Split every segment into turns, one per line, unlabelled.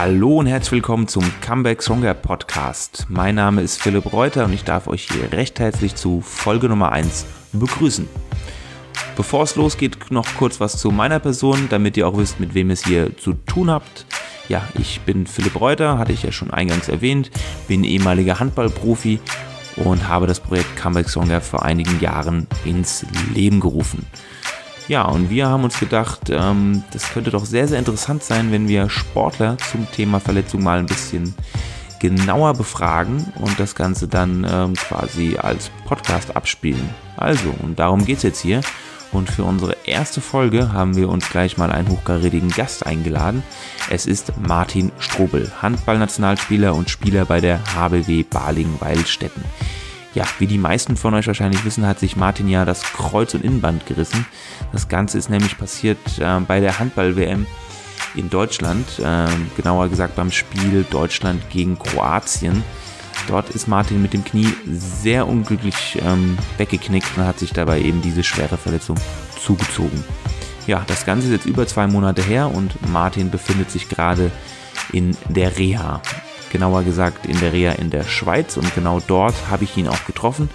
Hallo und herzlich willkommen zum Comeback Stronger Podcast. Mein Name ist Philipp Reuter und ich darf euch hier recht herzlich zu Folge Nummer 1 begrüßen. Bevor es losgeht, noch kurz was zu meiner Person, damit ihr auch wisst, mit wem es hier zu tun habt. Ja, ich bin Philipp Reuter, hatte ich ja schon eingangs erwähnt, bin ehemaliger Handballprofi und habe das Projekt Comeback Stronger vor einigen Jahren ins Leben gerufen. Ja, und wir haben uns gedacht, ähm, das könnte doch sehr, sehr interessant sein, wenn wir Sportler zum Thema Verletzung mal ein bisschen genauer befragen und das Ganze dann ähm, quasi als Podcast abspielen. Also, und darum geht es jetzt hier. Und für unsere erste Folge haben wir uns gleich mal einen hochkarätigen Gast eingeladen. Es ist Martin Strobel, Handballnationalspieler und Spieler bei der HBW Baling-Weilstätten. Ja, wie die meisten von euch wahrscheinlich wissen, hat sich Martin ja das Kreuz- und Innenband gerissen. Das Ganze ist nämlich passiert äh, bei der Handball-WM in Deutschland, äh, genauer gesagt beim Spiel Deutschland gegen Kroatien. Dort ist Martin mit dem Knie sehr unglücklich ähm, weggeknickt und hat sich dabei eben diese schwere Verletzung zugezogen. Ja, das Ganze ist jetzt über zwei Monate her und Martin befindet sich gerade in der Reha genauer gesagt in der Reha in der Schweiz und genau dort habe ich ihn auch getroffen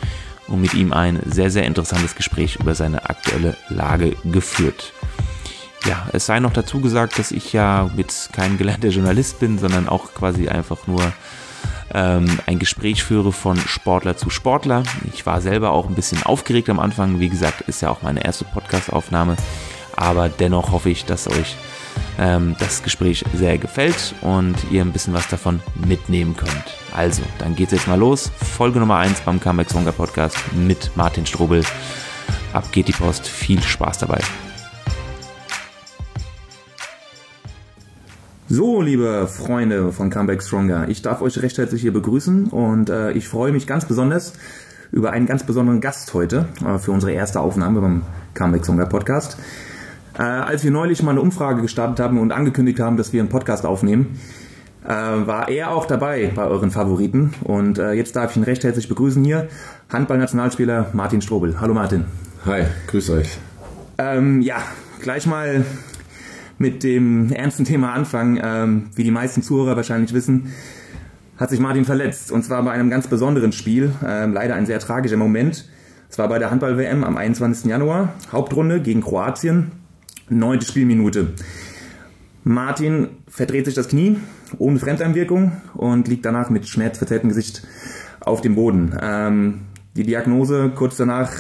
und mit ihm ein sehr, sehr interessantes Gespräch über seine aktuelle Lage geführt. Ja, es sei noch dazu gesagt, dass ich ja jetzt kein gelernter Journalist bin, sondern auch quasi einfach nur ähm, ein Gespräch führe von Sportler zu Sportler. Ich war selber auch ein bisschen aufgeregt am Anfang. Wie gesagt, ist ja auch meine erste Podcast-Aufnahme. Aber dennoch hoffe ich, dass euch ähm, das Gespräch sehr gefällt und ihr ein bisschen was davon mitnehmen könnt. Also, dann geht's jetzt mal los. Folge Nummer 1 beim Comeback Songer Podcast mit Martin Strobel. Ab geht die Post. Viel Spaß dabei. So, liebe Freunde von Comeback Stronger, ich darf euch recht herzlich hier begrüßen und äh, ich freue mich ganz besonders über einen ganz besonderen Gast heute äh, für unsere erste Aufnahme beim Comeback Stronger Podcast. Äh, als wir neulich mal eine Umfrage gestartet haben und angekündigt haben, dass wir einen Podcast aufnehmen, äh, war er auch dabei bei euren Favoriten. Und äh, jetzt darf ich ihn recht herzlich begrüßen hier. Handballnationalspieler Martin Strobel. Hallo Martin.
Hi, grüß euch.
Ähm, ja, gleich mal mit dem ernsten Thema anfangen. Ähm, wie die meisten Zuhörer wahrscheinlich wissen, hat sich Martin verletzt. Und zwar bei einem ganz besonderen Spiel. Ähm, leider ein sehr tragischer Moment. Es war bei der Handball-WM am 21. Januar, Hauptrunde gegen Kroatien. Neunte Spielminute. Martin verdreht sich das Knie ohne Fremdeinwirkung und liegt danach mit schmerzverzerrtem Gesicht auf dem Boden. Ähm, die Diagnose kurz danach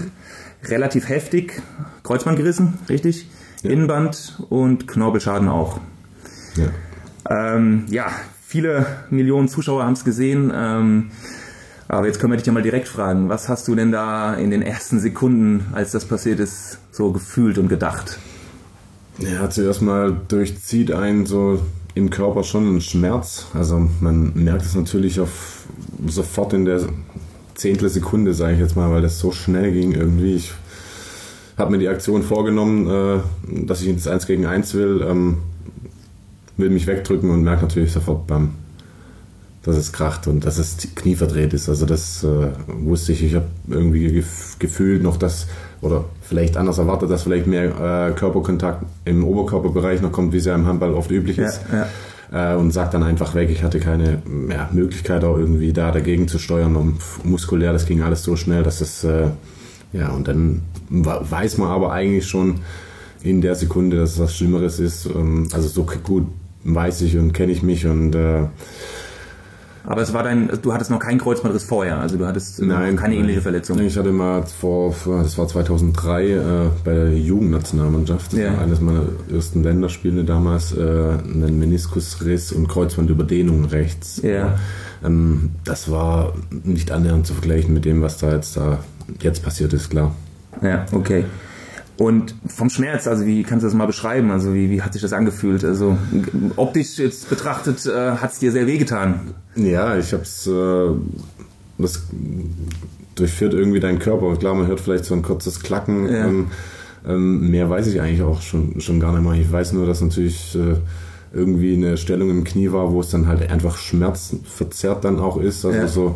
relativ heftig. Kreuzband gerissen, richtig? Ja. Innenband und Knorpelschaden auch. Ja, ähm, ja viele Millionen Zuschauer haben es gesehen. Ähm, aber jetzt können wir dich ja mal direkt fragen. Was hast du denn da in den ersten Sekunden, als das passiert ist, so gefühlt und gedacht?
Ja, zuerst mal durchzieht einen so im Körper schon ein Schmerz. Also man merkt es natürlich auf, sofort in der Zehntel Sekunde, sage ich jetzt mal, weil das so schnell ging irgendwie. Ich habe mir die Aktion vorgenommen, äh, dass ich ins 1 gegen 1 will, ähm, will mich wegdrücken und merke natürlich sofort, bam, dass es kracht und dass das Knie verdreht ist. Also das äh, wusste ich. Ich habe irgendwie gefühlt noch, dass oder vielleicht anders erwartet, dass vielleicht mehr äh, Körperkontakt im Oberkörperbereich noch kommt, wie es ja im Handball oft üblich ist. Ja, ja. Äh, und sagt dann einfach weg. Ich hatte keine ja, Möglichkeit auch irgendwie da dagegen zu steuern. Und muskulär, das ging alles so schnell, dass es, äh, ja, und dann weiß man aber eigentlich schon in der Sekunde, dass es was Schlimmeres ist. Ähm, also so gut weiß ich und kenne ich mich und äh,
aber es war dein, du hattest noch keinen Kreuzbandriss vorher, also du hattest
nein,
keine ähnliche Verletzung.
Ich hatte mal vor, das war 2003 äh, bei der Jugendnationalmannschaft, das ja. war eines meiner ersten Länderspiele damals, äh, einen Meniskusriss und Kreuzbandüberdehnung rechts. Ja. Ähm, das war nicht annähernd zu vergleichen mit dem, was da jetzt da jetzt passiert ist, klar.
Ja, okay. Und vom Schmerz, also wie kannst du das mal beschreiben? Also wie, wie hat sich das angefühlt? Also optisch jetzt betrachtet, äh, hat es dir sehr wehgetan?
Ja, ich habe es, äh, das durchführt irgendwie deinen Körper. Klar, man hört vielleicht so ein kurzes Klacken. Ja. Ähm, ähm, mehr weiß ich eigentlich auch schon, schon gar nicht mehr. Ich weiß nur, dass natürlich äh, irgendwie eine Stellung im Knie war, wo es dann halt einfach schmerzverzerrt dann auch ist. Also ja. so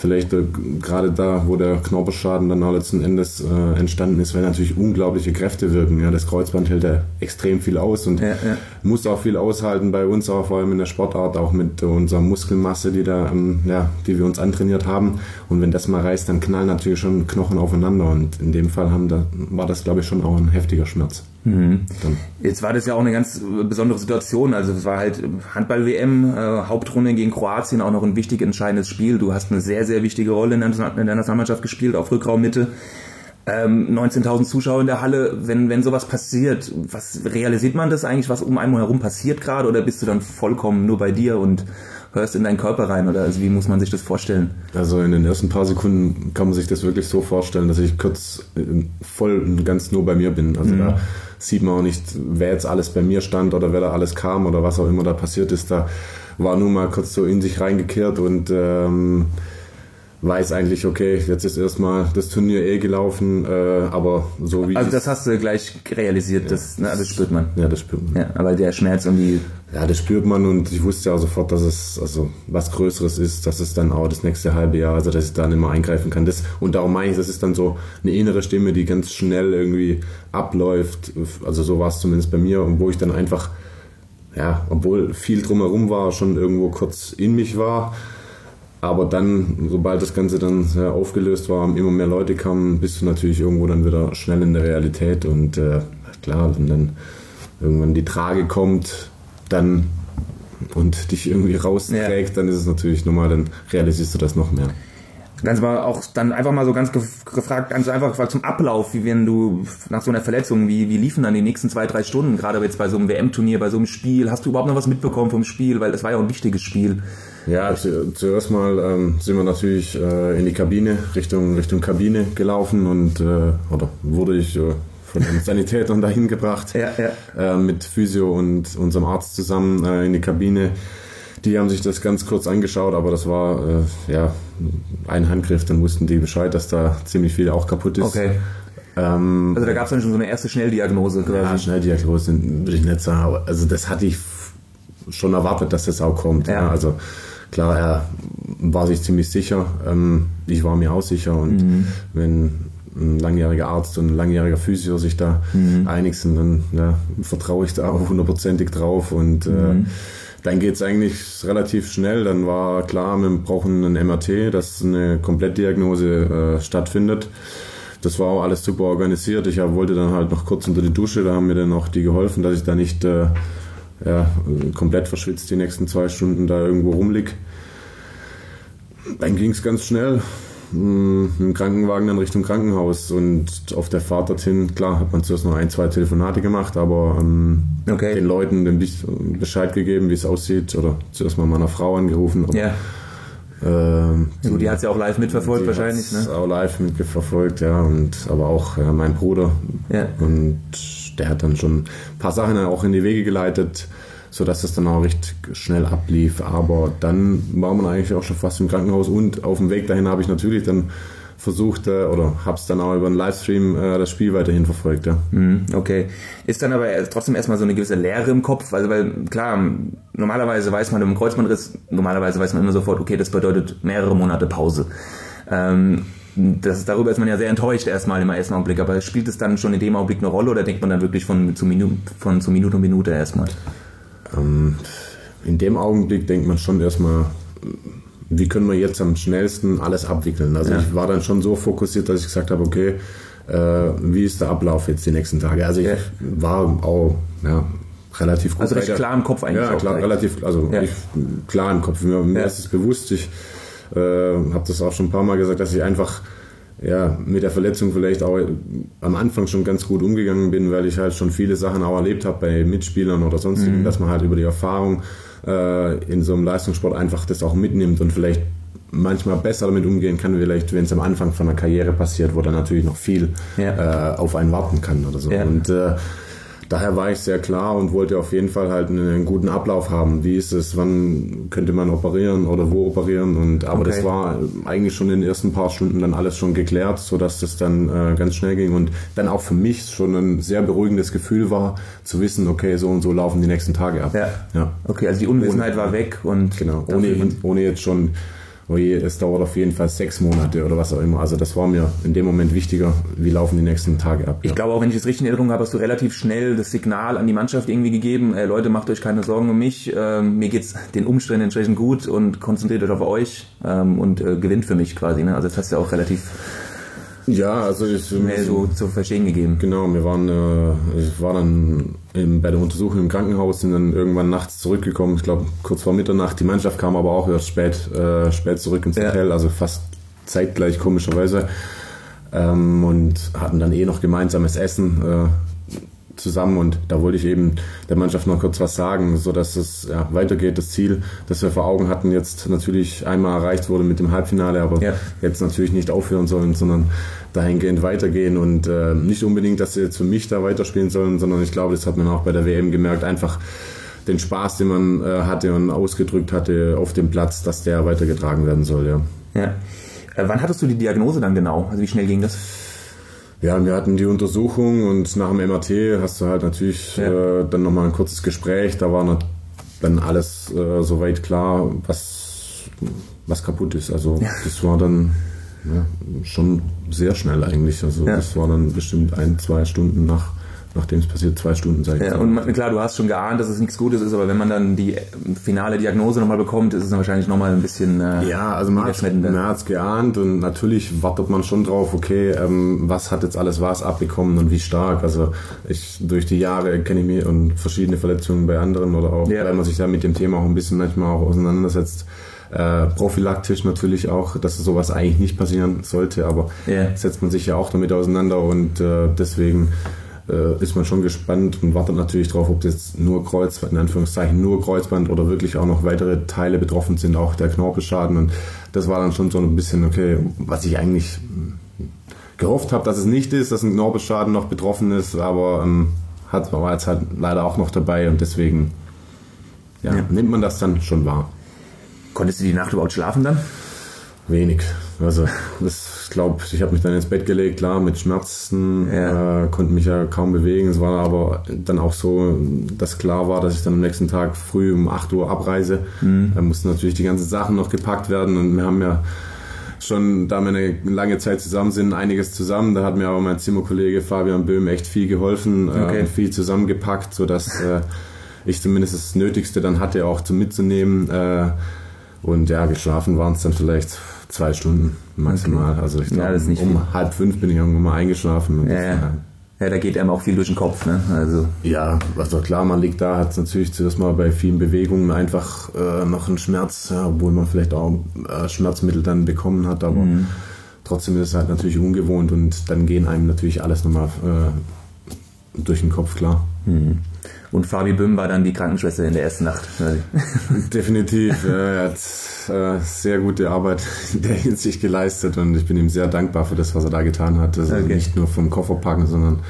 vielleicht äh, gerade da, wo der Knorpelschaden dann auch letzten Endes äh, entstanden ist, weil natürlich unglaubliche Kräfte wirken. Ja, das Kreuzband hält ja extrem viel aus und ja, ja. muss auch viel aushalten bei uns, auch vor allem in der Sportart, auch mit unserer Muskelmasse, die da, ähm, ja, die wir uns antrainiert haben. Und wenn das mal reißt, dann knallen natürlich schon Knochen aufeinander. Und in dem Fall haben da, war das, glaube ich, schon auch ein heftiger Schmerz.
Mhm. Jetzt war das ja auch eine ganz besondere Situation. Also es war halt Handball-WM, äh, Hauptrunde gegen Kroatien, auch noch ein wichtig entscheidendes Spiel. Du hast eine sehr, sehr wichtige Rolle in der, in der Nationalmannschaft gespielt, auf Rückraummitte. Ähm, 19.000 Zuschauer in der Halle, wenn, wenn sowas passiert, was realisiert man das eigentlich, was um einen herum passiert gerade, oder bist du dann vollkommen nur bei dir und hörst in deinen Körper rein, oder also wie muss man sich das vorstellen?
Also in den ersten paar Sekunden kann man sich das wirklich so vorstellen, dass ich kurz äh, voll und ganz nur bei mir bin. Also mhm. da sieht man auch nicht, wer jetzt alles bei mir stand oder wer da alles kam oder was auch immer da passiert ist. Da war nur mal kurz so in sich reingekehrt und ähm, weiß eigentlich, okay, jetzt ist erstmal das Turnier eh gelaufen, äh, aber so wie.
Also das hast du gleich realisiert, ja, das, ne, das spürt man.
Ja, das spürt man.
Ja, aber der Schmerz und die.
Ja, das spürt man und ich wusste ja sofort, dass es also was Größeres ist, dass es dann auch das nächste halbe Jahr, also dass ich da nicht mehr eingreifen kann. Das, und darum meine ich, das ist dann so eine innere Stimme, die ganz schnell irgendwie abläuft. Also so war es zumindest bei mir und wo ich dann einfach, ja, obwohl viel drumherum war, schon irgendwo kurz in mich war aber dann, sobald das Ganze dann aufgelöst war, immer mehr Leute kamen, bist du natürlich irgendwo dann wieder schnell in der Realität. Und äh, klar, wenn dann irgendwann die Trage kommt, dann und dich irgendwie rausträgt, ja. dann ist es natürlich normal, dann realisierst du das noch mehr.
Ganz mal auch dann einfach mal so ganz gefragt, ganz einfach zum Ablauf, wie wenn du nach so einer Verletzung, wie, wie liefen dann die nächsten zwei, drei Stunden, gerade jetzt bei so einem WM-Turnier, bei so einem Spiel, hast du überhaupt noch was mitbekommen vom Spiel, weil das war ja auch ein wichtiges Spiel.
Ja, zuerst mal ähm, sind wir natürlich äh, in die Kabine, Richtung, Richtung Kabine gelaufen und, äh, oder wurde ich äh, von den Sanitätern dahin gebracht, ja, ja. Äh, mit Physio und unserem Arzt zusammen äh, in die Kabine. Die haben sich das ganz kurz angeschaut, aber das war äh, ja ein Handgriff, dann wussten die Bescheid, dass da ziemlich viel auch kaputt ist.
Okay. Ähm, also da gab es dann schon so eine erste Schnelldiagnose
quasi. Ja, Schnelldiagnose würde ich nicht sagen, also das hatte ich schon erwartet, dass das auch kommt. Ja. ja. Also klar, er war sich ziemlich sicher. Ähm, ich war mir auch sicher. Und mhm. wenn ein langjähriger Arzt und ein langjähriger Physio sich da mhm. einig sind, dann ja, vertraue ich da auch hundertprozentig drauf. Und äh, mhm. dann geht es eigentlich relativ schnell. Dann war klar, wir brauchen ein MRT, dass eine Komplettdiagnose äh, stattfindet. Das war auch alles super organisiert. Ich wollte dann halt noch kurz unter die Dusche, da haben mir dann auch die geholfen, dass ich da nicht äh, ja, komplett verschwitzt die nächsten zwei Stunden da irgendwo rumlieg. Dann ging es ganz schnell hm, mit dem Krankenwagen dann Richtung Krankenhaus und auf der Fahrt dorthin, klar, hat man zuerst noch ein, zwei Telefonate gemacht, aber ähm, okay. den Leuten den Bescheid gegeben, wie es aussieht oder zuerst mal meiner Frau angerufen.
Ja. Ähm, so, die hat es ja auch live mitverfolgt wahrscheinlich, ne?
auch live mitverfolgt, ja, und aber auch ja, mein Bruder. Ja. Und der hat dann schon ein paar Sachen auch in die Wege geleitet, sodass das dann auch recht schnell ablief. Aber dann war man eigentlich auch schon fast im Krankenhaus und auf dem Weg dahin habe ich natürlich dann versucht äh, oder habe es dann auch über einen Livestream äh, das Spiel weiterhin verfolgt. Ja.
Mhm, okay. Ist dann aber trotzdem erstmal so eine gewisse Leere im Kopf, also weil klar, normalerweise weiß man im Kreuzbandriss, normalerweise weiß man immer sofort, okay, das bedeutet mehrere Monate Pause. Ähm, das, darüber ist man ja sehr enttäuscht erstmal im ersten Augenblick, aber spielt es dann schon in dem Augenblick eine Rolle oder denkt man dann wirklich von zu, Minu von zu Minute und Minute erstmal?
Ähm, in dem Augenblick denkt man schon erstmal, wie können wir jetzt am schnellsten alles abwickeln. Also ja. ich war dann schon so fokussiert, dass ich gesagt habe, okay, äh, wie ist der Ablauf jetzt die nächsten Tage? Also ich ja. war auch ja, relativ gut.
Also recht klar im Kopf eigentlich.
Ja, klar, relativ, also ich, klar im Kopf. Mir, mir ist es bewusst, ich äh, habe das auch schon ein paar Mal gesagt, dass ich einfach ja, mit der Verletzung vielleicht auch am Anfang schon ganz gut umgegangen bin, weil ich halt schon viele Sachen auch erlebt habe bei Mitspielern oder sonstigen, mhm. dass man halt über die Erfahrung äh, in so einem Leistungssport einfach das auch mitnimmt und vielleicht manchmal besser damit umgehen kann, vielleicht wenn es am Anfang von einer Karriere passiert, wo dann natürlich noch viel ja. äh, auf einen warten kann oder so. Ja. Und äh, daher war ich sehr klar und wollte auf jeden Fall halt einen, guten Ablauf haben. Wie ist es, wann könnte man operieren oder wo operieren? Und aber okay. das war eigentlich schon in den ersten paar Stunden dann alles schon geklärt, sodass das dann äh, ganz schnell ging und dann auch für mich schon ein sehr beruhigendes Gefühl war, zu wissen, okay, so und so laufen die nächsten Tage ab.
Ja. ja. Okay, also die Unwissenheit war weg und
genau, ohne, ohne jetzt schon oje, es dauert auf jeden Fall sechs Monate oder was auch immer. Also das war mir in dem Moment wichtiger, wie laufen die nächsten Tage ab.
Ich glaube auch, wenn ich es richtig in Erinnerung habe, hast du relativ schnell das Signal an die Mannschaft irgendwie gegeben, äh, Leute, macht euch keine Sorgen um mich, ähm, mir geht's den Umständen entsprechend gut und konzentriert euch auf euch ähm, und äh, gewinnt für mich quasi. Ne? Also das hast du ja auch relativ
ja, also ich
schnell so zu verstehen gegeben.
Genau, wir waren, äh, ich war dann in, bei der Untersuchung im Krankenhaus, sind dann irgendwann nachts zurückgekommen. Ich glaube kurz vor Mitternacht. Die Mannschaft kam aber auch erst spät, äh, spät zurück ins Hotel, ja. also fast zeitgleich komischerweise. Ähm, und hatten dann eh noch gemeinsames Essen. Äh, zusammen und da wollte ich eben der Mannschaft noch kurz was sagen, so dass es ja, weitergeht. Das Ziel, das wir vor Augen hatten, jetzt natürlich einmal erreicht wurde mit dem Halbfinale, aber ja. jetzt natürlich nicht aufhören sollen, sondern dahingehend weitergehen und äh, nicht unbedingt, dass sie jetzt für mich da weiterspielen sollen, sondern ich glaube, das hat man auch bei der WM gemerkt, einfach den Spaß, den man äh, hatte und ausgedrückt hatte auf dem Platz, dass der weitergetragen werden soll. Ja.
ja. Äh, wann hattest du die Diagnose dann genau? Also wie schnell ging das?
Ja, wir hatten die Untersuchung und nach dem MRT hast du halt natürlich ja. äh, dann nochmal ein kurzes Gespräch. Da war dann alles äh, soweit klar, was, was kaputt ist. Also ja. das war dann ja, schon sehr schnell eigentlich. Also das war dann bestimmt ein, zwei Stunden nach nachdem es passiert, zwei Stunden seit.
Ja, und klar, du hast schon geahnt, dass es nichts Gutes ist, aber wenn man dann die finale Diagnose nochmal bekommt, ist es dann wahrscheinlich nochmal ein bisschen.
Äh, ja, also man hat es geahnt und natürlich wartet man schon drauf, okay, ähm, was hat jetzt alles was abbekommen und wie stark. Also ich durch die Jahre kenne ich mich und verschiedene Verletzungen bei anderen oder auch, ja. weil man sich da mit dem Thema auch ein bisschen manchmal auch auseinandersetzt. Äh, prophylaktisch natürlich auch, dass sowas eigentlich nicht passieren sollte, aber yeah. setzt man sich ja auch damit auseinander und äh, deswegen äh, ist man schon gespannt und wartet natürlich drauf, ob das nur Kreuzband, in Anführungszeichen nur Kreuzband oder wirklich auch noch weitere Teile betroffen sind, auch der Knorpelschaden. Und das war dann schon so ein bisschen, okay, was ich eigentlich gehofft habe, dass es nicht ist, dass ein Knorpelschaden noch betroffen ist, aber ähm, hat, war jetzt halt leider auch noch dabei und deswegen ja, ja. nimmt man das dann schon wahr.
Konntest du die Nacht überhaupt schlafen dann?
Wenig. Also das, glaube, ich habe mich dann ins Bett gelegt, klar, mit Schmerzen, ja. äh, konnte mich ja kaum bewegen. Es war aber dann auch so, dass klar war, dass ich dann am nächsten Tag früh um 8 Uhr abreise. Mhm. Da mussten natürlich die ganzen Sachen noch gepackt werden und wir haben ja schon, da wir eine lange Zeit zusammen sind, einiges zusammen. Da hat mir aber mein Zimmerkollege Fabian Böhm echt viel geholfen äh, okay. äh, und viel zusammengepackt, sodass äh, ich zumindest das Nötigste dann hatte, auch zum mitzunehmen. Äh, und ja, geschlafen waren es dann vielleicht zwei Stunden maximal. Okay. Also ich glaube, ja, um viel. halb fünf bin ich irgendwann mal eingeschlafen.
Ja, ja. ja, da geht einem auch viel durch den Kopf. Ne? Also.
Ja, also klar, man liegt da, hat es natürlich zuerst mal bei vielen Bewegungen einfach äh, noch einen Schmerz, ja, obwohl man vielleicht auch äh, Schmerzmittel dann bekommen hat, aber mhm. trotzdem ist es halt natürlich ungewohnt und dann gehen einem natürlich alles nochmal äh, durch den Kopf, klar. Mhm.
Und Fabi Böhm war dann die Krankenschwester in der ersten Nacht.
Definitiv. er hat äh, sehr gute Arbeit in der Hinsicht geleistet und ich bin ihm sehr dankbar für das, was er da getan hat. Also okay. nicht nur vom Kofferpacken, sondern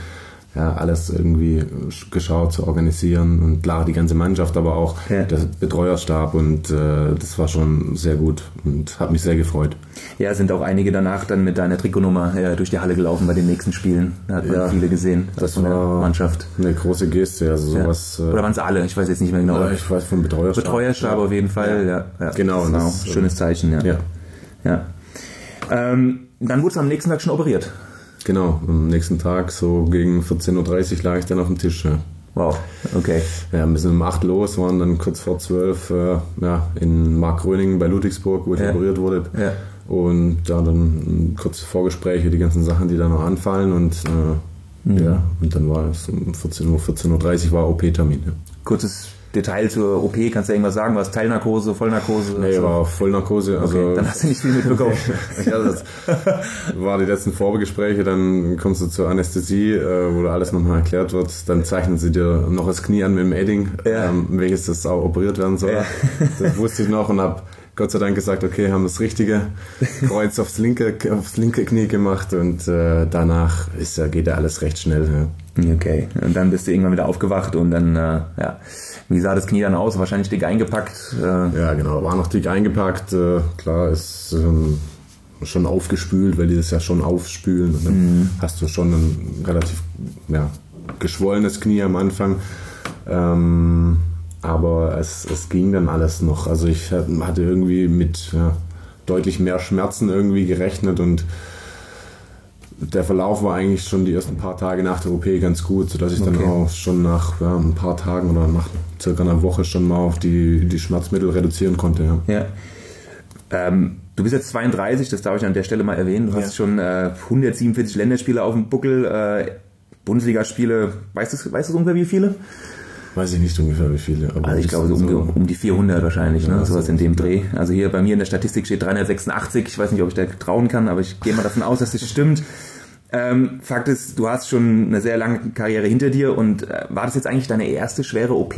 ja, alles irgendwie geschaut zu organisieren und klar die ganze Mannschaft, aber auch ja. der Betreuerstab und äh, das war schon sehr gut und hat mich sehr gefreut.
Ja, sind auch einige danach dann mit deiner Trikotnummer äh, durch die Halle gelaufen bei den nächsten Spielen. Da hat man ja, viele gesehen, das von der Mannschaft.
Eine große Geste, also sowas.
Ja. Oder waren es alle? Ich weiß jetzt nicht mehr genau.
Ja, ich weiß vom Betreuerstab.
Betreuerstab auf jeden Fall, ja.
Genau.
Ein schönes Zeichen, ja. ja. Ähm, dann wurde es am nächsten Tag schon operiert.
Genau, am nächsten Tag, so gegen 14.30 Uhr, lag ich dann auf dem Tisch. Ja.
Wow, okay.
Ja, wir sind um 8 los, waren dann kurz vor 12 äh, ja, in Markgröningen bei Ludwigsburg, wo ich ja. operiert wurde. Ja. Und da dann kurze Vorgespräche, die ganzen Sachen, die da noch anfallen. Und, äh, mhm. ja, und dann war es um 14 Uhr, 14.30 Uhr war OP-Termin. Ja.
Kurzes Detail zur OP, kannst du irgendwas sagen? Was Teilnarkose, Vollnarkose?
Nee, also? war Vollnarkose. Also
okay, dann hast du nicht viel mitbekommen.
ja, das war die letzten Vorbegespräche, dann kommst du zur Anästhesie, äh, wo da alles nochmal erklärt wird. Dann zeichnen sie dir noch das Knie an mit dem Edding, ja. ähm, welches das auch operiert werden soll. Ja. Das wusste ich noch und habe Gott sei Dank gesagt, okay, haben das richtige Kreuz aufs linke, aufs linke Knie gemacht und äh, danach ist, geht ja alles recht schnell.
Ja. Okay, und dann bist du irgendwann wieder aufgewacht und dann, äh, ja, wie sah das Knie dann aus? Wahrscheinlich dick eingepackt?
Äh. Ja, genau, war noch dick eingepackt. Äh, klar, ist ähm, schon aufgespült, weil die das ja schon aufspülen und dann mhm. hast du schon ein relativ ja, geschwollenes Knie am Anfang. Ähm, aber es, es ging dann alles noch. Also ich hatte irgendwie mit ja, deutlich mehr Schmerzen irgendwie gerechnet und der Verlauf war eigentlich schon die ersten paar Tage nach der OP ganz gut, sodass ich okay. dann auch schon nach ja, ein paar Tagen oder nach circa einer Woche schon mal auf die, die Schmerzmittel reduzieren konnte. Ja.
ja. Ähm, du bist jetzt 32, das darf ich an der Stelle mal erwähnen. Du ja. hast schon äh, 147 Länderspiele auf dem Buckel, äh, Bundesligaspiele, weißt du, weißt du ungefähr wie viele?
Weiß ich nicht ungefähr wie viele.
also ich glaube so um, um, die 400 wahrscheinlich, ne? ja, sowas in dem Dreh. Also hier bei mir in der Statistik steht 386. Ich weiß nicht, ob ich da trauen kann, aber ich gehe mal davon aus, dass das stimmt. Ähm, Fakt ist, du hast schon eine sehr lange Karriere hinter dir und äh, war das jetzt eigentlich deine erste schwere OP?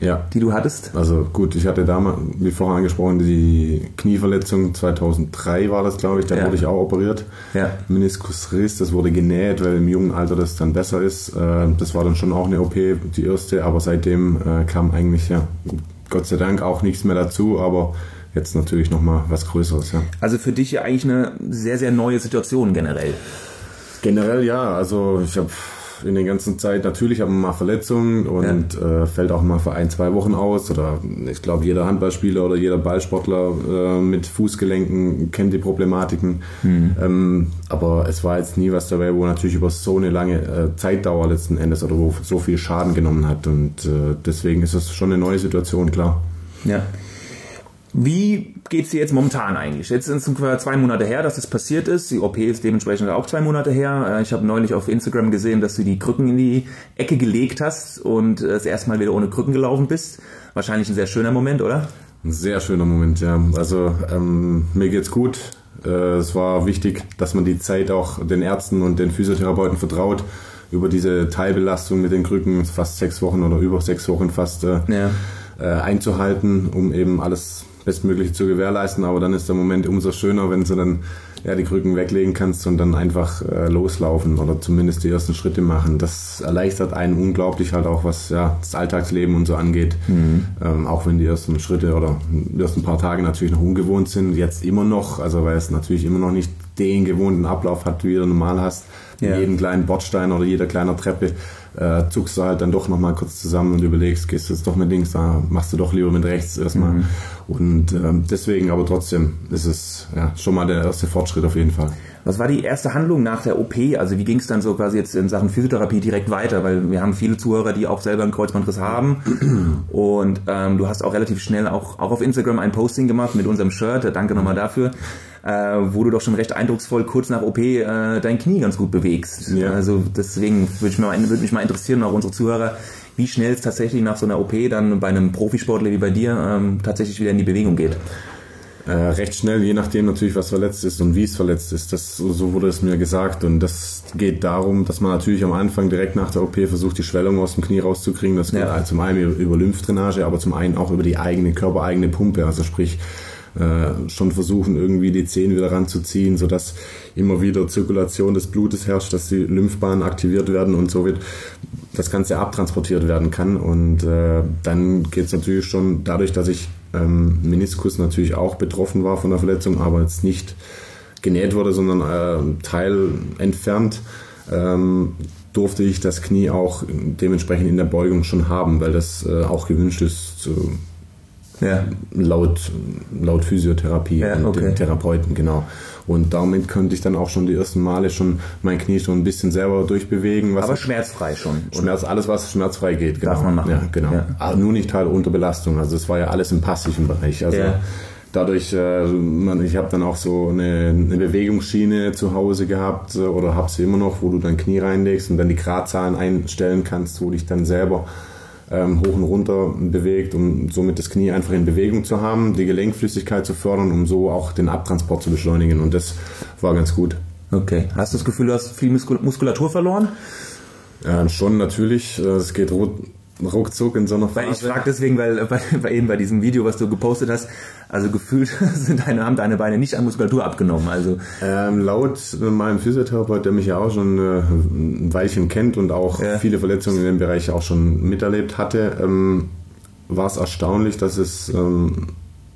Ja. die du hattest?
Also gut, ich hatte damals, wie vorher angesprochen, die Knieverletzung 2003 war das, glaube ich, da ja. wurde ich auch operiert. Ja. Meniskusriss, das wurde genäht, weil im jungen Alter das dann besser ist. Äh, das war dann schon auch eine OP, die erste, aber seitdem äh, kam eigentlich, ja, Gott sei Dank auch nichts mehr dazu, aber jetzt natürlich nochmal was Größeres. Ja.
Also für dich ja eigentlich eine sehr, sehr neue Situation generell.
Generell ja, also ich habe in der ganzen Zeit, natürlich haben wir mal Verletzungen und ja. äh, fällt auch mal für ein, zwei Wochen aus. Oder ich glaube, jeder Handballspieler oder jeder Ballsportler äh, mit Fußgelenken kennt die Problematiken. Mhm. Ähm, aber es war jetzt nie was dabei, wo natürlich über so eine lange äh, Zeitdauer letzten Endes oder wo so viel Schaden genommen hat. Und äh, deswegen ist es schon eine neue Situation, klar.
Ja. Wie geht es dir jetzt momentan eigentlich? Jetzt sind es ungefähr zwei Monate her, dass das passiert ist. Die OP ist dementsprechend auch zwei Monate her. Äh, ich habe neulich auf Instagram gesehen, dass du die Krücken in die Ecke gelegt hast und das erste Mal wieder ohne Krücken gelaufen bist. Wahrscheinlich ein sehr schöner Moment, oder?
Ein sehr schöner Moment, ja. Also ähm, mir geht's gut. Äh, es war wichtig, dass man die Zeit auch den Ärzten und den Physiotherapeuten vertraut über diese Teilbelastung mit den Krücken, fast sechs Wochen oder über sechs Wochen fast äh, ja. äh, einzuhalten, um eben alles Bestmögliche zu gewährleisten. Aber dann ist der Moment umso schöner, wenn du dann ja, die Krücken weglegen kannst und dann einfach äh, loslaufen oder zumindest die ersten Schritte machen. Das erleichtert einen unglaublich halt auch, was ja, das Alltagsleben und so angeht. Mhm. Ähm, auch wenn die ersten Schritte oder die ersten paar Tage natürlich noch ungewohnt sind. Jetzt immer noch, also weil es natürlich immer noch nicht den gewohnten Ablauf hat, wie du normal hast. Ja. Jeden kleinen Bordstein oder jeder kleiner Treppe äh, zuckst du halt dann doch nochmal kurz zusammen und überlegst, gehst du jetzt doch mit links, da machst du doch lieber mit rechts erstmal. Mhm. Und ähm, deswegen aber trotzdem ist es ja, schon mal der erste Fortschritt auf jeden Fall.
Was war die erste Handlung nach der OP? Also wie ging es dann so quasi jetzt in Sachen Physiotherapie direkt weiter? Weil wir haben viele Zuhörer, die auch selber einen Kreuzbandriss haben. Und ähm, du hast auch relativ schnell auch, auch auf Instagram ein Posting gemacht mit unserem Shirt. Danke nochmal dafür äh, wo du doch schon recht eindrucksvoll kurz nach OP äh, dein Knie ganz gut bewegst. Ja. Also deswegen würde ich mal, würde mich mal interessieren, auch unsere Zuhörer, wie schnell es tatsächlich nach so einer OP dann bei einem Profisportler wie bei dir ähm, tatsächlich wieder in die Bewegung geht.
Äh, recht schnell, je nachdem natürlich, was verletzt ist und wie es verletzt ist. Das, so wurde es mir gesagt. Und das geht darum, dass man natürlich am Anfang direkt nach der OP versucht, die Schwellung aus dem Knie rauszukriegen. Das geht ja. zum einen über Lymphdrainage, aber zum einen auch über die eigene körpereigene Pumpe. Also sprich, äh, schon versuchen, irgendwie die Zehen wieder ranzuziehen, sodass immer wieder Zirkulation des Blutes herrscht, dass die Lymphbahnen aktiviert werden und so wird das Ganze abtransportiert werden kann. Und äh, dann geht es natürlich schon dadurch, dass ich ähm, Meniskus natürlich auch betroffen war von der Verletzung, aber jetzt nicht genäht wurde, sondern äh, Teil entfernt. Ähm, durfte ich das Knie auch dementsprechend in der Beugung schon haben, weil das äh, auch gewünscht ist, zu, ja. laut, laut Physiotherapie ja, und den Therapeuten, genau. Und damit könnte ich dann auch schon die ersten Male schon mein Knie schon ein bisschen selber durchbewegen.
Aber schmerzfrei schon.
Schmerz, alles was schmerzfrei geht,
genau. Darf man machen.
Ja, genau. Ja. Aber nur nicht halt unter Belastung. Also es war ja alles im passiven Bereich. Also ja. dadurch, äh, man, ich habe dann auch so eine, eine, Bewegungsschiene zu Hause gehabt äh, oder habe sie immer noch, wo du dein Knie reinlegst und dann die Gradzahlen einstellen kannst, wo dich dann selber ähm, hoch und runter bewegt, um somit das Knie einfach in Bewegung zu haben, die Gelenkflüssigkeit zu fördern, um so auch den Abtransport zu beschleunigen. Und das war ganz gut.
Okay. Hast du das Gefühl, du hast viel Muskulatur verloren?
Ja, schon natürlich. Es geht ruckzuck in so einer
Phase. Weil ich frage deswegen, weil bei, bei, eben bei diesem Video, was du gepostet hast, also gefühlt sind deine, haben deine Beine nicht an Muskulatur abgenommen. Also
ähm, laut meinem Physiotherapeut, der mich ja auch schon äh, ein Weilchen kennt und auch ja. viele Verletzungen in dem Bereich auch schon miterlebt hatte, ähm, war es erstaunlich, dass es ähm,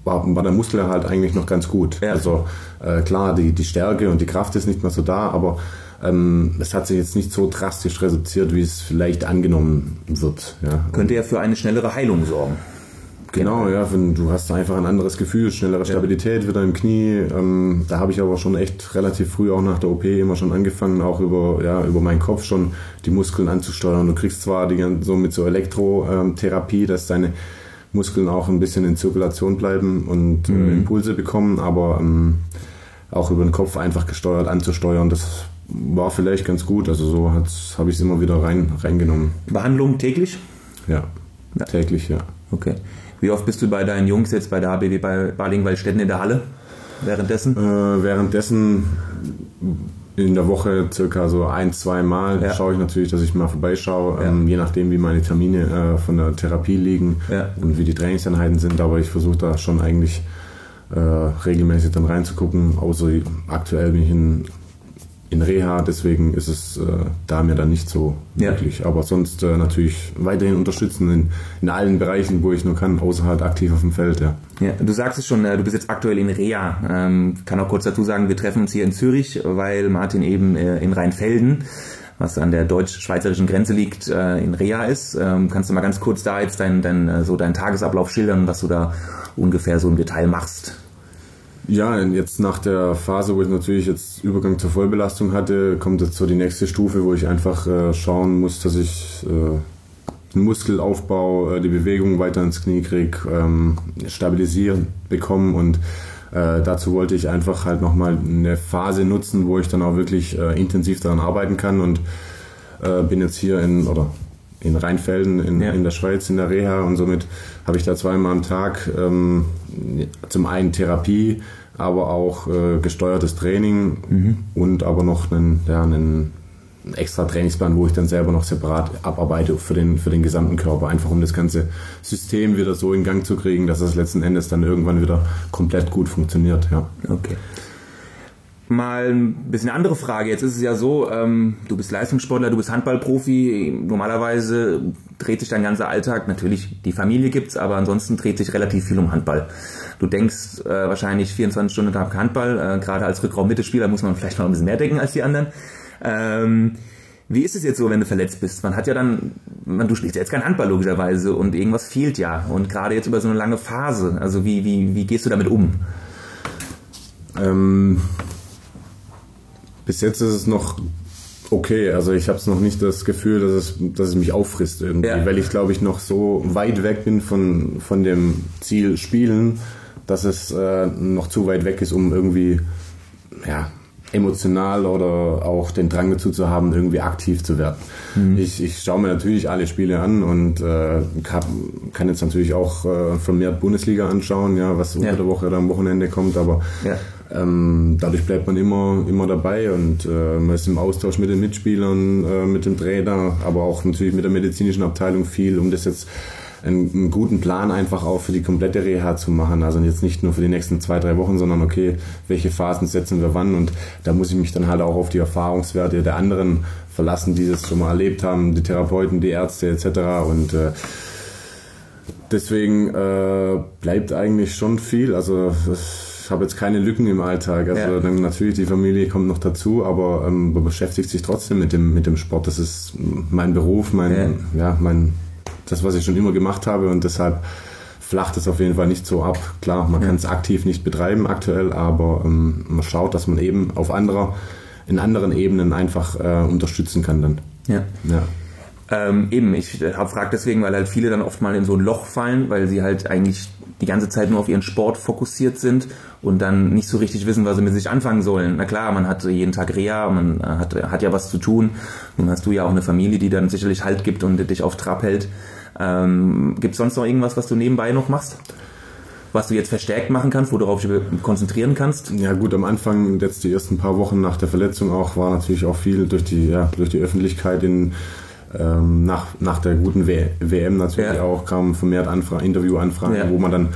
war, war der Muskelerhalt eigentlich noch ganz gut. Ja. Also äh, klar, die, die Stärke und die Kraft ist nicht mehr so da, aber ähm, es hat sich jetzt nicht so drastisch reduziert, wie es vielleicht angenommen wird.
Ja. Könnte ja für eine schnellere Heilung sorgen.
Genau, ja, wenn, du hast einfach ein anderes Gefühl, schnellere Stabilität wieder im Knie. Ähm, da habe ich aber schon echt relativ früh auch nach der OP immer schon angefangen, auch über, ja, über meinen Kopf schon die Muskeln anzusteuern. Du kriegst zwar die, so mit so Elektrotherapie, dass deine Muskeln auch ein bisschen in Zirkulation bleiben und äh, mhm. äh, Impulse bekommen, aber ähm, auch über den Kopf einfach gesteuert anzusteuern, das war vielleicht ganz gut. Also so habe ich es immer wieder rein, reingenommen.
Behandlung täglich?
Ja, ja, täglich, ja.
Okay. Wie oft bist du bei deinen Jungs jetzt bei der HBW bei Balingwaldstätten in der Halle? Währenddessen?
Äh, währenddessen in der Woche circa so ein, zwei Mal ja. schaue ich natürlich, dass ich mal vorbeischaue, ja. ähm, je nachdem, wie meine Termine äh, von der Therapie liegen ja. und wie die Trainingseinheiten sind. Aber ich versuche da schon eigentlich äh, regelmäßig dann reinzugucken. Außer aktuell bin ich in in Reha, deswegen ist es äh, da mir dann nicht so möglich. Ja. Aber sonst äh, natürlich weiterhin unterstützen in, in allen Bereichen, wo ich nur kann, außer halt aktiv auf dem Feld. Ja.
ja du sagst es schon, äh, du bist jetzt aktuell in Reha. Ähm, kann auch kurz dazu sagen, wir treffen uns hier in Zürich, weil Martin eben äh, in Rheinfelden was an der deutsch-schweizerischen Grenze liegt, äh, in Reha ist. Ähm, kannst du mal ganz kurz da jetzt dein, dein, äh, so deinen Tagesablauf schildern, was du da ungefähr so im Detail machst?
Ja, jetzt nach der Phase, wo ich natürlich jetzt Übergang zur Vollbelastung hatte, kommt jetzt so die nächste Stufe, wo ich einfach äh, schauen muss, dass ich äh, den Muskelaufbau, äh, die Bewegung weiter ins Knie kriege, ähm, stabilisieren bekommen und äh, dazu wollte ich einfach halt nochmal eine Phase nutzen, wo ich dann auch wirklich äh, intensiv daran arbeiten kann und äh, bin jetzt hier in, oder in Rheinfelden in, ja. in der Schweiz in der Reha und somit habe ich da zweimal am Tag ähm, zum einen Therapie, aber auch äh, gesteuertes Training mhm. und aber noch einen, ja, einen extra Trainingsplan, wo ich dann selber noch separat abarbeite für den, für den gesamten Körper, einfach um das ganze System wieder so in Gang zu kriegen, dass es letzten Endes dann irgendwann wieder komplett gut funktioniert. Ja.
Okay mal ein bisschen andere Frage. Jetzt ist es ja so, ähm, du bist Leistungssportler, du bist Handballprofi. Normalerweise dreht sich dein ganzer Alltag, natürlich die Familie gibt's, aber ansonsten dreht sich relativ viel um Handball. Du denkst äh, wahrscheinlich 24 Stunden Tag Handball. Äh, Gerade als Rückraum-Mittelspieler muss man vielleicht noch ein bisschen mehr denken als die anderen. Ähm, wie ist es jetzt so, wenn du verletzt bist? Man hat ja dann, man, du spielst ja jetzt kein Handball logischerweise und irgendwas fehlt ja. Und gerade jetzt über so eine lange Phase. Also wie, wie, wie gehst du damit um?
Ähm, bis jetzt ist es noch okay. Also ich habe es noch nicht das Gefühl, dass es, dass es mich auffrisst irgendwie, ja. weil ich glaube ich noch so weit weg bin von, von dem Ziel Spielen, dass es äh, noch zu weit weg ist, um irgendwie ja, emotional oder auch den Drang dazu zu haben, irgendwie aktiv zu werden. Mhm. Ich, ich schaue mir natürlich alle Spiele an und äh, kann, jetzt natürlich auch äh, vermehrt Bundesliga anschauen, ja, was unter ja. der Woche oder am Wochenende kommt, aber ja. Ähm, dadurch bleibt man immer, immer dabei und äh, man ist im Austausch mit den Mitspielern, äh, mit dem Trainer, aber auch natürlich mit der medizinischen Abteilung viel, um das jetzt einen, einen, guten Plan einfach auch für die komplette Reha zu machen. Also jetzt nicht nur für die nächsten zwei, drei Wochen, sondern okay, welche Phasen setzen wir wann und da muss ich mich dann halt auch auf die Erfahrungswerte der anderen verlassen, die das schon mal erlebt haben, die Therapeuten, die Ärzte etc. Und äh, deswegen äh, bleibt eigentlich schon viel. Also ich habe jetzt keine Lücken im Alltag. Also ja. dann natürlich die Familie kommt noch dazu, aber ähm, man beschäftigt sich trotzdem mit dem mit dem Sport. Das ist mein Beruf, mein ja, ja mein das, was ich schon immer gemacht habe und deshalb flacht es auf jeden Fall nicht so ab. Klar, man ja. kann es aktiv nicht betreiben aktuell, aber ähm, man schaut, dass man eben auf anderer, in anderen Ebenen einfach äh, unterstützen kann dann.
Ja. ja. Ähm, eben, ich habe fragt deswegen, weil halt viele dann oft mal in so ein Loch fallen, weil sie halt eigentlich die ganze Zeit nur auf ihren Sport fokussiert sind und dann nicht so richtig wissen, was sie mit sich anfangen sollen. Na klar, man hat jeden Tag Reha, man hat, hat ja was zu tun. Nun hast du ja auch eine Familie, die dann sicherlich Halt gibt und dich auf Trab hält. Ähm, Gibt sonst noch irgendwas, was du nebenbei noch machst? was du jetzt verstärkt machen kannst, worauf du konzentrieren kannst?
Ja gut, am Anfang, jetzt die ersten paar Wochen nach der Verletzung auch, war natürlich auch viel durch die, ja, durch die Öffentlichkeit in, ähm, nach, nach der guten w WM natürlich ja. auch, kamen vermehrt Anfra Interviewanfragen, ja. wo man dann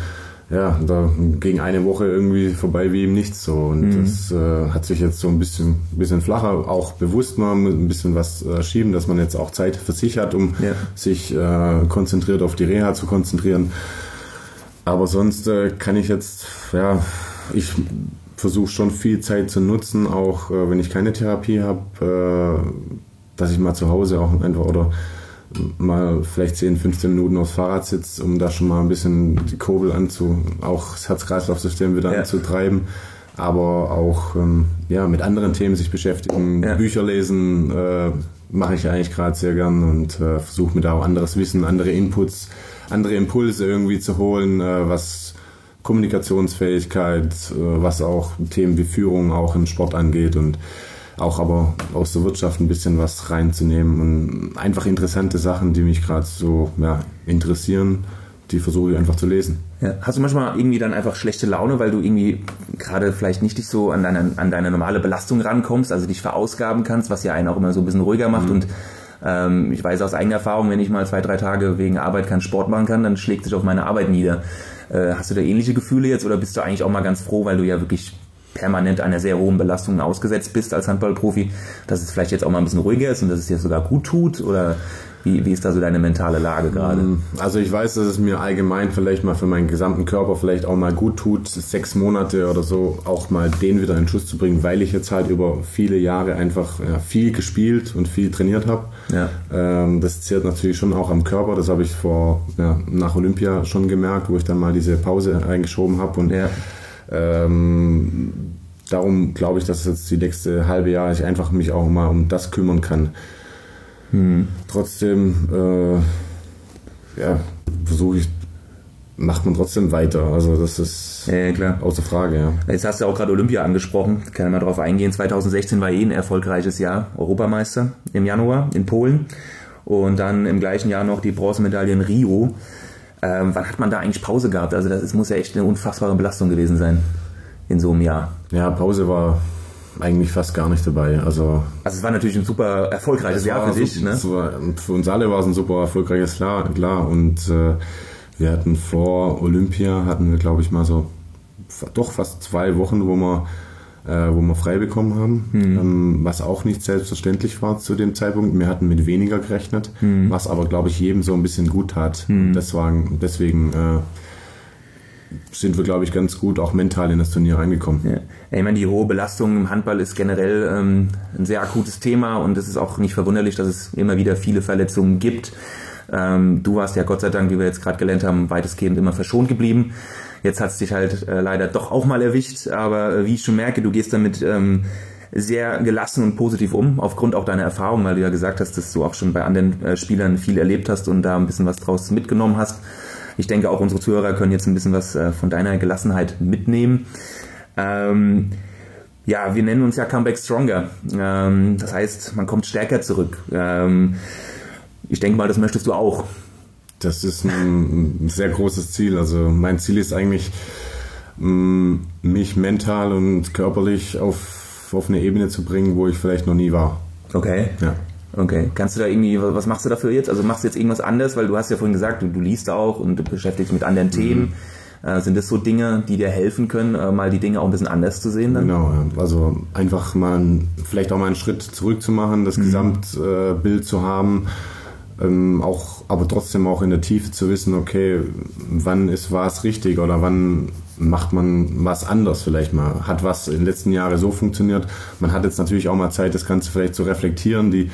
ja, da ging eine Woche irgendwie vorbei wie im Nichts so. Und mhm. das äh, hat sich jetzt so ein bisschen, bisschen flacher, auch bewusst mal ein bisschen was äh, schieben, dass man jetzt auch Zeit für sich hat, um ja. sich äh, konzentriert auf die Reha zu konzentrieren. Aber sonst äh, kann ich jetzt, ja, ich versuche schon viel Zeit zu nutzen, auch äh, wenn ich keine Therapie habe, äh, dass ich mal zu Hause auch einfach oder mal vielleicht 10, 15 Minuten aufs Fahrrad sitze, um da schon mal ein bisschen die Kurbel anzu, auch das Herz-Kreislauf-System wieder ja. anzutreiben. Aber auch ähm, ja, mit anderen Themen sich beschäftigen, ja. Bücher lesen, äh, mache ich eigentlich gerade sehr gern und äh, versuche mir da auch anderes Wissen, andere Inputs, andere Impulse irgendwie zu holen, äh, was Kommunikationsfähigkeit, äh, was auch Themen wie Führung auch im Sport angeht und auch aber aus der Wirtschaft ein bisschen was reinzunehmen und einfach interessante Sachen, die mich gerade so ja, interessieren, die versuche ich einfach zu lesen.
Ja. Hast du manchmal irgendwie dann einfach schlechte Laune, weil du irgendwie gerade vielleicht nicht dich so an deine, an deine normale Belastung rankommst, also dich verausgaben kannst, was ja einen auch immer so ein bisschen ruhiger macht mhm. und ähm, ich weiß aus eigener Erfahrung, wenn ich mal zwei, drei Tage wegen Arbeit keinen Sport machen kann, dann schlägt sich auf meine Arbeit nieder. Äh, hast du da ähnliche Gefühle jetzt oder bist du eigentlich auch mal ganz froh, weil du ja wirklich permanent einer sehr hohen Belastung ausgesetzt bist als Handballprofi, dass es vielleicht jetzt auch mal ein bisschen ruhiger ist und dass es dir sogar gut tut? Oder wie, wie ist da so deine mentale Lage gerade? Mm,
also ich weiß, dass es mir allgemein vielleicht mal für meinen gesamten Körper vielleicht auch mal gut tut, sechs Monate oder so auch mal den wieder in Schuss zu bringen, weil ich jetzt halt über viele Jahre einfach ja, viel gespielt und viel trainiert habe. Ja. Ähm, das zehrt natürlich schon auch am Körper. Das habe ich vor ja, nach Olympia schon gemerkt, wo ich dann mal diese Pause eingeschoben habe und ja. Ähm, darum glaube ich, dass jetzt die nächste halbe Jahr ich einfach mich auch mal um das kümmern kann. Hm. Trotzdem, äh, ja, versuche ich, macht man trotzdem weiter. Also das ist
ja, klar.
außer Frage. Ja.
Jetzt hast du auch gerade Olympia angesprochen, kann mal drauf eingehen. 2016 war eh ein erfolgreiches Jahr, Europameister im Januar in Polen und dann im gleichen Jahr noch die Bronzemedaille in Rio. Ähm, wann hat man da eigentlich Pause gehabt? Also das muss ja echt eine unfassbare Belastung gewesen sein in so einem Jahr.
Ja, Pause war eigentlich fast gar nicht dabei. Also,
also es war natürlich ein super erfolgreiches Jahr für dich.
Ne? War, für uns alle war es ein super erfolgreiches Jahr, klar. Und äh, wir hatten vor Olympia, hatten wir glaube ich mal so doch fast zwei Wochen, wo wir, äh, wo wir frei bekommen haben, mhm. ähm, was auch nicht selbstverständlich war zu dem Zeitpunkt. Wir hatten mit weniger gerechnet, mhm. was aber glaube ich jedem so ein bisschen gut tat. Mhm. Deswegen, deswegen äh, sind wir, glaube ich, ganz gut auch mental in das Turnier reingekommen. Ja.
Ich meine, die hohe Belastung im Handball ist generell ähm, ein sehr akutes Thema und es ist auch nicht verwunderlich, dass es immer wieder viele Verletzungen gibt. Ähm, du warst ja Gott sei Dank, wie wir jetzt gerade gelernt haben, weitestgehend immer verschont geblieben. Jetzt hat es dich halt äh, leider doch auch mal erwischt, aber äh, wie ich schon merke, du gehst damit ähm, sehr gelassen und positiv um, aufgrund auch deiner Erfahrung, weil du ja gesagt hast, dass du auch schon bei anderen äh, Spielern viel erlebt hast und da ein bisschen was draus mitgenommen hast. Ich denke, auch unsere Zuhörer können jetzt ein bisschen was äh, von deiner Gelassenheit mitnehmen. Ähm, ja, wir nennen uns ja Comeback Stronger. Ähm, das heißt, man kommt stärker zurück. Ähm, ich denke mal, das möchtest du auch.
Das ist ein sehr großes Ziel. Also mein Ziel ist eigentlich, mich mental und körperlich auf, auf eine Ebene zu bringen, wo ich vielleicht noch nie war.
Okay. Ja. Okay, kannst du da irgendwie, was machst du dafür jetzt? Also machst du jetzt irgendwas anderes, weil du hast ja vorhin gesagt, du, du liest auch und du beschäftigst dich mit anderen mhm. Themen. Äh, sind das so Dinge, die dir helfen können, äh, mal die Dinge auch ein bisschen anders zu sehen? Dann?
Genau, also einfach mal vielleicht auch mal einen Schritt zurück zu machen, das mhm. Gesamtbild äh, zu haben, ähm, auch, aber trotzdem auch in der Tiefe zu wissen, okay, wann ist was richtig oder wann macht man was anders vielleicht mal. Hat was in den letzten Jahren so funktioniert. Man hat jetzt natürlich auch mal Zeit, das Ganze vielleicht zu reflektieren, die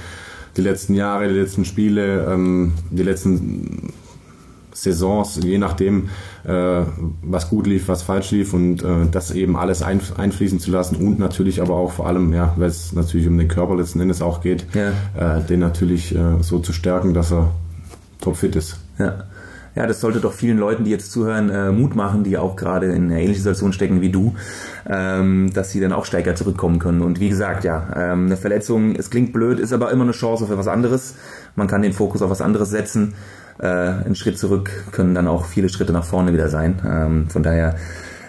die letzten Jahre, die letzten Spiele, ähm, die letzten Saisons, je nachdem, äh, was gut lief, was falsch lief und äh, das eben alles ein, einfließen zu lassen und natürlich aber auch vor allem, ja, weil es natürlich um den Körper letzten Endes auch geht, ja. äh, den natürlich äh, so zu stärken, dass er topfit ist.
Ja. Ja, das sollte doch vielen Leuten, die jetzt zuhören, äh, Mut machen, die auch gerade in einer ähnlichen Situation stecken wie du, ähm, dass sie dann auch stärker zurückkommen können. Und wie gesagt, ja, ähm, eine Verletzung, es klingt blöd, ist aber immer eine Chance für was anderes. Man kann den Fokus auf was anderes setzen. Äh, einen Schritt zurück können dann auch viele Schritte nach vorne wieder sein. Ähm, von daher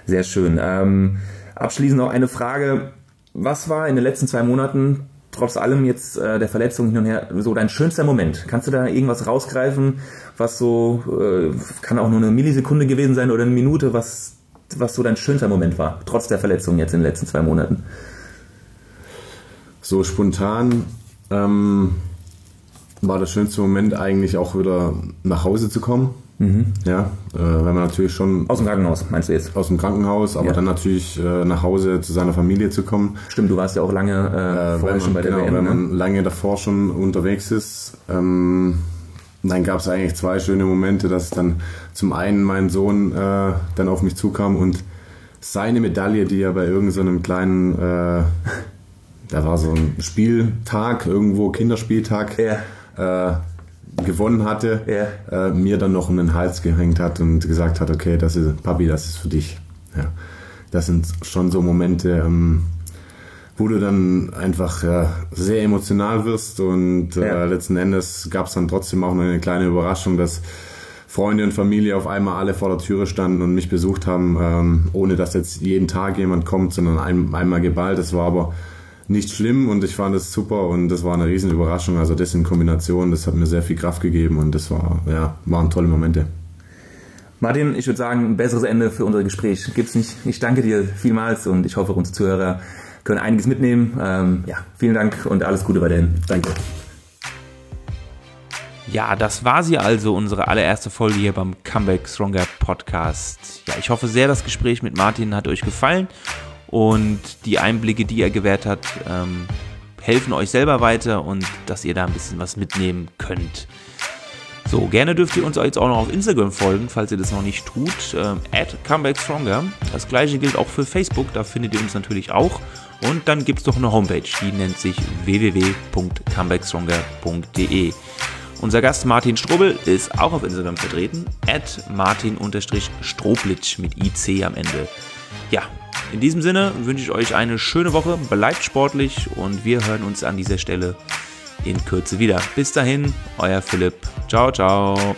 sehr schön. Ähm, abschließend noch eine Frage. Was war in den letzten zwei Monaten trotz allem jetzt äh, der Verletzung hin und her so dein schönster Moment? Kannst du da irgendwas rausgreifen, was so, äh, kann auch nur eine Millisekunde gewesen sein oder eine Minute, was, was so dein schönster Moment war, trotz der Verletzung jetzt in den letzten zwei Monaten?
So spontan ähm, war der schönste Moment eigentlich auch wieder nach Hause zu kommen. Mhm. Ja, äh, weil man natürlich schon.
Aus dem Krankenhaus, meinst du jetzt?
Aus dem Krankenhaus, aber ja. dann natürlich äh, nach Hause zu seiner Familie zu kommen.
Stimmt, du warst ja auch lange äh,
vorher man, schon bei der genau, WM. Wenn ne? man lange davor schon unterwegs ist, ähm, dann gab es eigentlich zwei schöne Momente, dass dann zum einen mein Sohn äh, dann auf mich zukam und seine Medaille, die er bei irgendeinem so kleinen, äh, da war so ein Spieltag, irgendwo Kinderspieltag, ja. Äh, gewonnen hatte, ja. äh, mir dann noch um den Hals gehängt hat und gesagt hat, okay, das ist Papi, das ist für dich. Ja. Das sind schon so Momente, ähm, wo du dann einfach äh, sehr emotional wirst und äh, ja. letzten Endes gab es dann trotzdem auch noch eine kleine Überraschung, dass Freunde und Familie auf einmal alle vor der Türe standen und mich besucht haben, ähm, ohne dass jetzt jeden Tag jemand kommt, sondern ein, einmal geballt. Das war aber nicht schlimm und ich fand es super und das war eine riesen Überraschung. Also das in Kombination, das hat mir sehr viel Kraft gegeben und das war, ja, waren tolle Momente.
Martin, ich würde sagen, ein besseres Ende für unser Gespräch gibt es nicht. Ich danke dir vielmals und ich hoffe, unsere Zuhörer können einiges mitnehmen. Ähm, ja, vielen Dank und alles Gute weiterhin. Danke. Ja, das war sie also, unsere allererste Folge hier beim Comeback Stronger Podcast. Ja, ich hoffe sehr, das Gespräch mit Martin hat euch gefallen und die Einblicke, die er gewährt hat, ähm, helfen euch selber weiter und dass ihr da ein bisschen was mitnehmen könnt. So, gerne dürft ihr uns jetzt auch noch auf Instagram folgen, falls ihr das noch nicht tut. Ähm, at comebackstronger. Das gleiche gilt auch für Facebook, da findet ihr uns natürlich auch. Und dann gibt es noch eine Homepage, die nennt sich www.comebackstronger.de. Unser Gast Martin Strobel ist auch auf Instagram vertreten, at martin-stroblitsch mit IC am Ende. Ja, in diesem Sinne wünsche ich euch eine schöne Woche, bleibt sportlich und wir hören uns an dieser Stelle in Kürze wieder. Bis dahin, euer Philipp. Ciao, ciao.